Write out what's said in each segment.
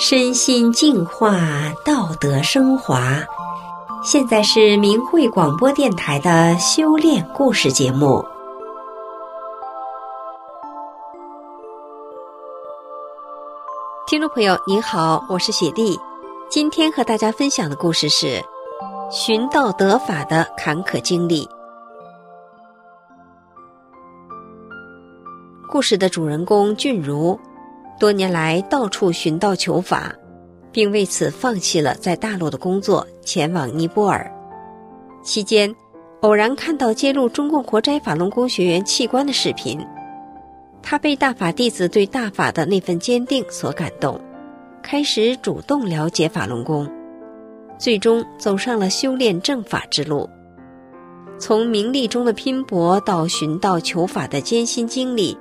身心净化，道德升华。现在是明慧广播电台的修炼故事节目。听众朋友，您好，我是雪莉。今天和大家分享的故事是寻道得法的坎坷经历。故事的主人公俊如。多年来到处寻道求法，并为此放弃了在大陆的工作，前往尼泊尔。期间，偶然看到揭露中共活摘法轮功学员器官的视频，他被大法弟子对大法的那份坚定所感动，开始主动了解法轮功，最终走上了修炼正法之路。从名利中的拼搏到寻道求法的艰辛经历，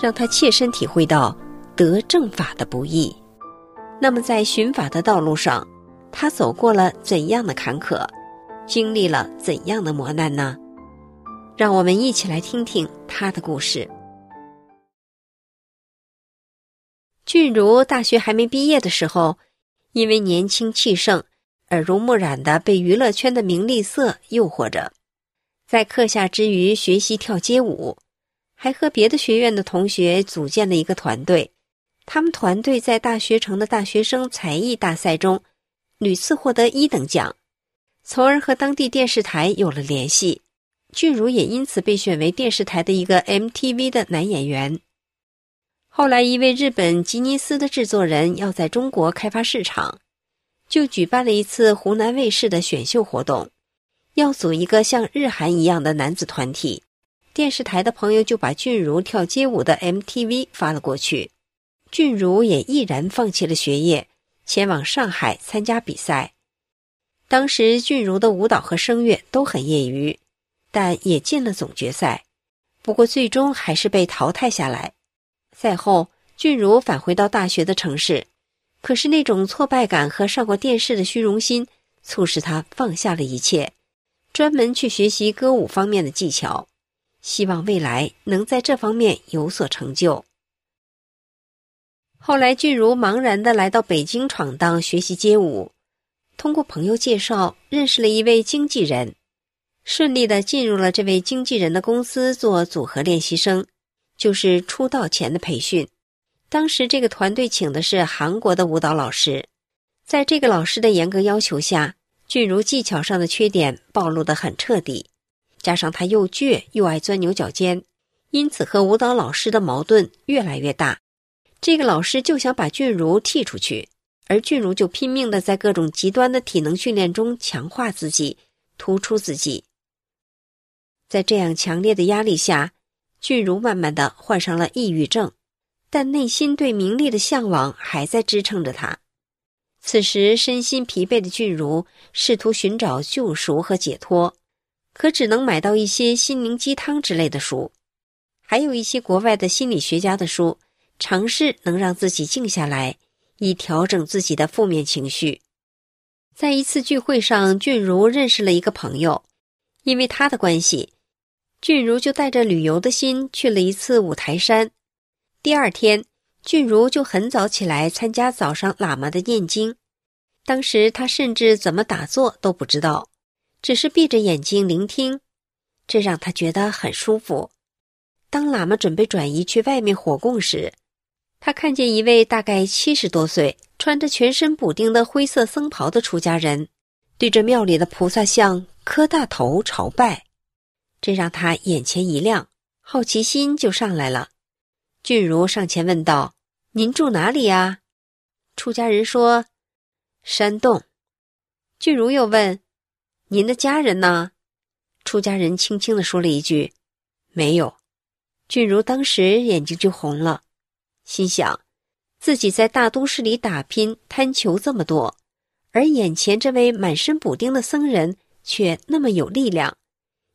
让他切身体会到。得正法的不易，那么在寻法的道路上，他走过了怎样的坎坷，经历了怎样的磨难呢？让我们一起来听听他的故事。俊如大学还没毕业的时候，因为年轻气盛，耳濡目染的被娱乐圈的名利色诱惑着，在课下之余学习跳街舞，还和别的学院的同学组建了一个团队。他们团队在大学城的大学生才艺大赛中屡次获得一等奖，从而和当地电视台有了联系。俊如也因此被选为电视台的一个 MTV 的男演员。后来，一位日本吉尼斯的制作人要在中国开发市场，就举办了一次湖南卫视的选秀活动，要组一个像日韩一样的男子团体。电视台的朋友就把俊如跳街舞的 MTV 发了过去。俊如也毅然放弃了学业，前往上海参加比赛。当时俊如的舞蹈和声乐都很业余，但也进了总决赛。不过最终还是被淘汰下来。赛后，俊如返回到大学的城市，可是那种挫败感和上过电视的虚荣心，促使他放下了一切，专门去学习歌舞方面的技巧，希望未来能在这方面有所成就。后来，俊如茫然的来到北京闯荡，学习街舞。通过朋友介绍，认识了一位经纪人，顺利的进入了这位经纪人的公司做组合练习生，就是出道前的培训。当时这个团队请的是韩国的舞蹈老师，在这个老师的严格要求下，俊如技巧上的缺点暴露的很彻底，加上他又倔又爱钻牛角尖，因此和舞蹈老师的矛盾越来越大。这个老师就想把俊如踢出去，而俊如就拼命的在各种极端的体能训练中强化自己，突出自己。在这样强烈的压力下，俊如慢慢的患上了抑郁症，但内心对名利的向往还在支撑着他。此时身心疲惫的俊如试图寻找救赎和解脱，可只能买到一些心灵鸡汤之类的书，还有一些国外的心理学家的书。尝试能让自己静下来，以调整自己的负面情绪。在一次聚会上，俊如认识了一个朋友，因为他的关系，俊如就带着旅游的心去了一次五台山。第二天，俊如就很早起来参加早上喇嘛的念经。当时他甚至怎么打坐都不知道，只是闭着眼睛聆听，这让他觉得很舒服。当喇嘛准备转移去外面火供时，他看见一位大概七十多岁、穿着全身补丁的灰色僧袍的出家人，对着庙里的菩萨像磕大头朝拜，这让他眼前一亮，好奇心就上来了。俊如上前问道：“您住哪里呀？”出家人说：“山洞。”俊如又问：“您的家人呢？”出家人轻轻的说了一句：“没有。”俊如当时眼睛就红了。心想，自己在大都市里打拼，贪求这么多，而眼前这位满身补丁的僧人却那么有力量，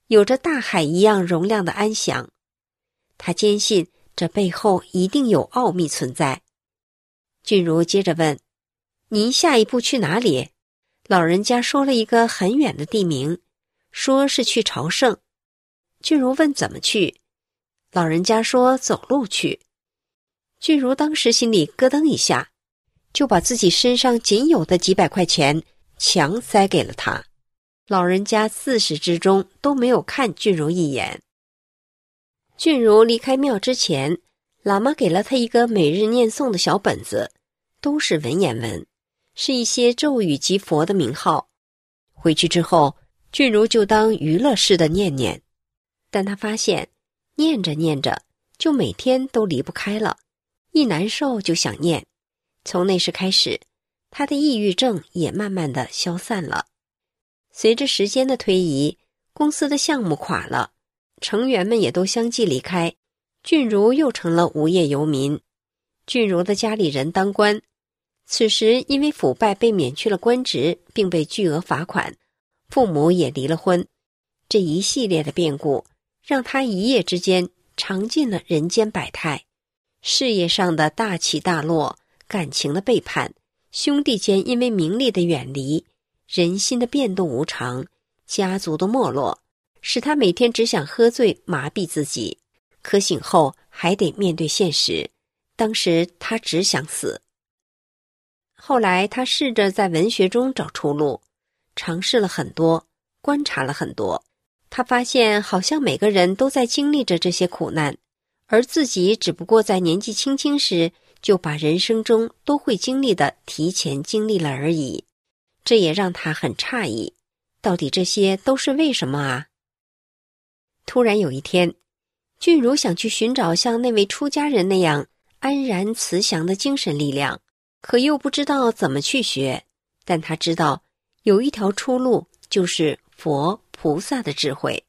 有着大海一样容量的安详。他坚信这背后一定有奥秘存在。俊如接着问：“您下一步去哪里？”老人家说了一个很远的地名，说是去朝圣。俊如问：“怎么去？”老人家说：“走路去。”俊如当时心里咯噔一下，就把自己身上仅有的几百块钱强塞给了他。老人家自始至终都没有看俊如一眼。俊如离开庙之前，喇嘛给了他一个每日念诵的小本子，都是文言文，是一些咒语及佛的名号。回去之后，俊如就当娱乐似的念念，但他发现念着念着，就每天都离不开了，一难受就想念。从那时开始，他的抑郁症也慢慢的消散了。随着时间的推移，公司的项目垮了，成员们也都相继离开，俊如又成了无业游民。俊如的家里人当官，此时因为腐败被免去了官职，并被巨额罚款，父母也离了婚。这一系列的变故，让他一夜之间尝尽了人间百态，事业上的大起大落。感情的背叛，兄弟间因为名利的远离，人心的变动无常，家族的没落，使他每天只想喝醉麻痹自己。可醒后还得面对现实，当时他只想死。后来他试着在文学中找出路，尝试了很多，观察了很多，他发现好像每个人都在经历着这些苦难，而自己只不过在年纪轻轻时。就把人生中都会经历的提前经历了而已，这也让他很诧异。到底这些都是为什么啊？突然有一天，俊如想去寻找像那位出家人那样安然慈祥的精神力量，可又不知道怎么去学。但他知道有一条出路，就是佛菩萨的智慧，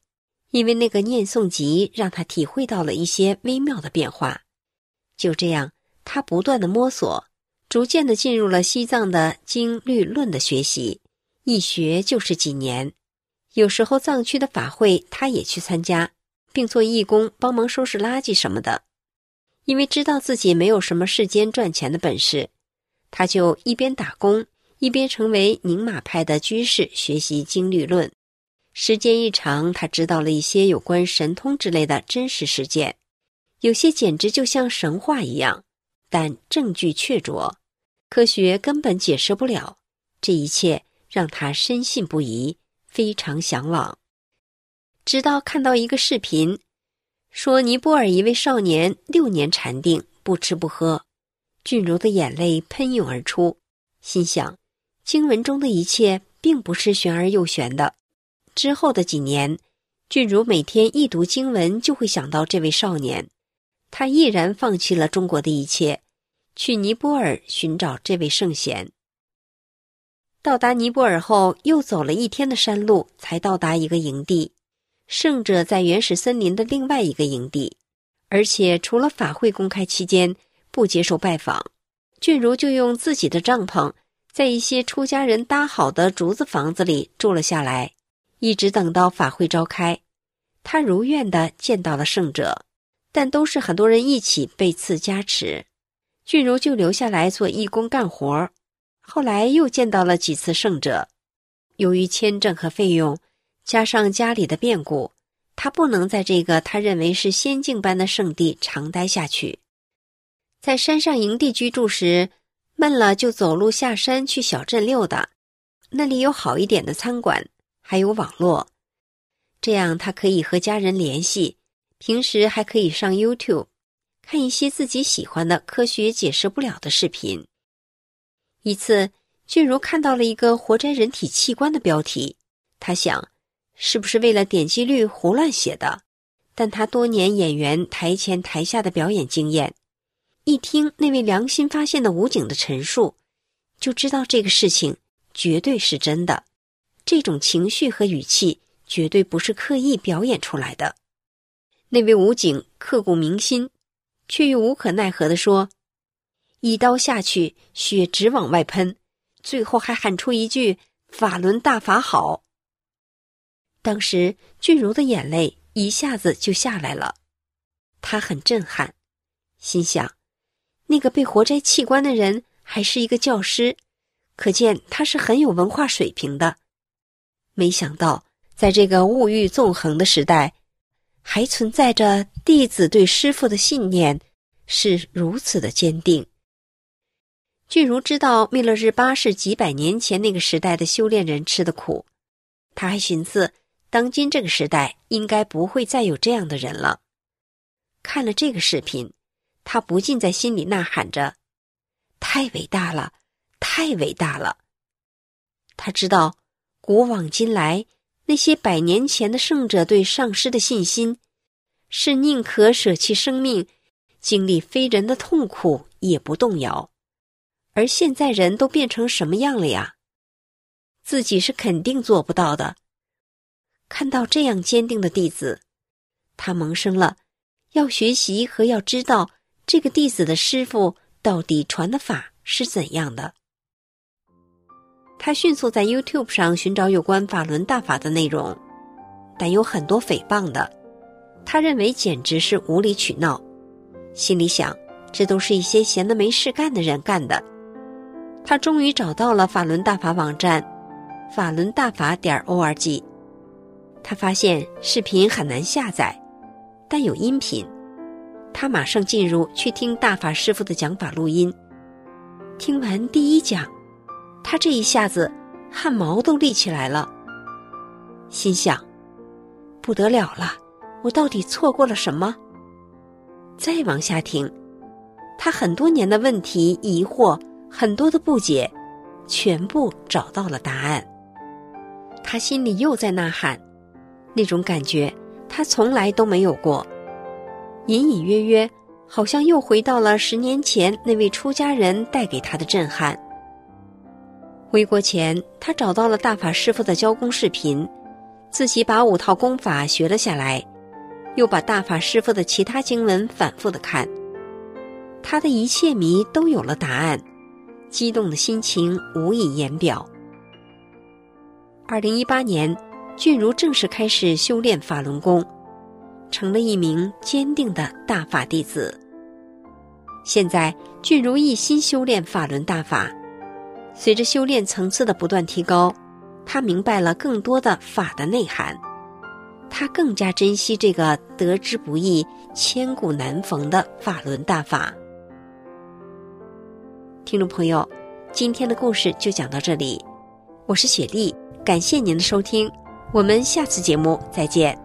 因为那个念诵集让他体会到了一些微妙的变化。就这样。他不断的摸索，逐渐的进入了西藏的经律论的学习，一学就是几年。有时候藏区的法会，他也去参加，并做义工，帮忙收拾垃圾什么的。因为知道自己没有什么世间赚钱的本事，他就一边打工，一边成为宁玛派的居士学习经律论。时间一长，他知道了一些有关神通之类的真实事件，有些简直就像神话一样。但证据确凿，科学根本解释不了。这一切让他深信不疑，非常向往。直到看到一个视频，说尼泊尔一位少年六年禅定，不吃不喝，俊如的眼泪喷涌而出，心想：经文中的一切并不是玄而又玄的。之后的几年，俊如每天一读经文，就会想到这位少年。他毅然放弃了中国的一切。去尼泊尔寻找这位圣贤。到达尼泊尔后，又走了一天的山路，才到达一个营地。圣者在原始森林的另外一个营地，而且除了法会公开期间不接受拜访。俊如就用自己的帐篷，在一些出家人搭好的竹子房子里住了下来，一直等到法会召开。他如愿的见到了圣者，但都是很多人一起被赐加持。俊如就留下来做义工干活后来又见到了几次圣者，由于签证和费用，加上家里的变故，他不能在这个他认为是仙境般的圣地长待下去。在山上营地居住时，闷了就走路下山去小镇溜达，那里有好一点的餐馆，还有网络，这样他可以和家人联系，平时还可以上 YouTube。看一些自己喜欢的科学解释不了的视频。一次，俊如看到了一个活摘人体器官的标题，他想，是不是为了点击率胡乱写的？但他多年演员台前台下的表演经验，一听那位良心发现的武警的陈述，就知道这个事情绝对是真的。这种情绪和语气绝对不是刻意表演出来的。那位武警刻骨铭心。却又无可奈何地说：“一刀下去，血直往外喷，最后还喊出一句‘法轮大法好’。”当时俊如的眼泪一下子就下来了，他很震撼，心想：那个被活摘器官的人还是一个教师，可见他是很有文化水平的。没想到，在这个物欲纵横的时代。还存在着弟子对师傅的信念是如此的坚定。俊如知道密勒日巴是几百年前那个时代的修炼人吃的苦，他还寻思，当今这个时代应该不会再有这样的人了。看了这个视频，他不禁在心里呐喊着：“太伟大了，太伟大了！”他知道，古往今来那些百年前的圣者对上师的信心，是宁可舍弃生命，经历非人的痛苦也不动摇。而现在人都变成什么样了呀？自己是肯定做不到的。看到这样坚定的弟子，他萌生了要学习和要知道这个弟子的师傅到底传的法是怎样的。他迅速在 YouTube 上寻找有关法轮大法的内容，但有很多诽谤的，他认为简直是无理取闹，心里想这都是一些闲得没事干的人干的。他终于找到了法轮大法网站，法轮大法点 org。他发现视频很难下载，但有音频。他马上进入去听大法师傅的讲法录音。听完第一讲，他这一下子汗毛都立起来了，心想：不得了了，我到底错过了什么？再往下听，他很多年的问题疑惑。很多的不解，全部找到了答案。他心里又在呐喊，那种感觉他从来都没有过，隐隐约约，好像又回到了十年前那位出家人带给他的震撼。回国前，他找到了大法师傅的教功视频，自己把五套功法学了下来，又把大法师傅的其他经文反复的看，他的一切谜都有了答案。激动的心情无以言表。二零一八年，俊如正式开始修炼法轮功，成了一名坚定的大法弟子。现在，俊如一心修炼法轮大法，随着修炼层次的不断提高，他明白了更多的法的内涵，他更加珍惜这个得之不易、千古难逢的法轮大法。听众朋友，今天的故事就讲到这里，我是雪莉，感谢您的收听，我们下次节目再见。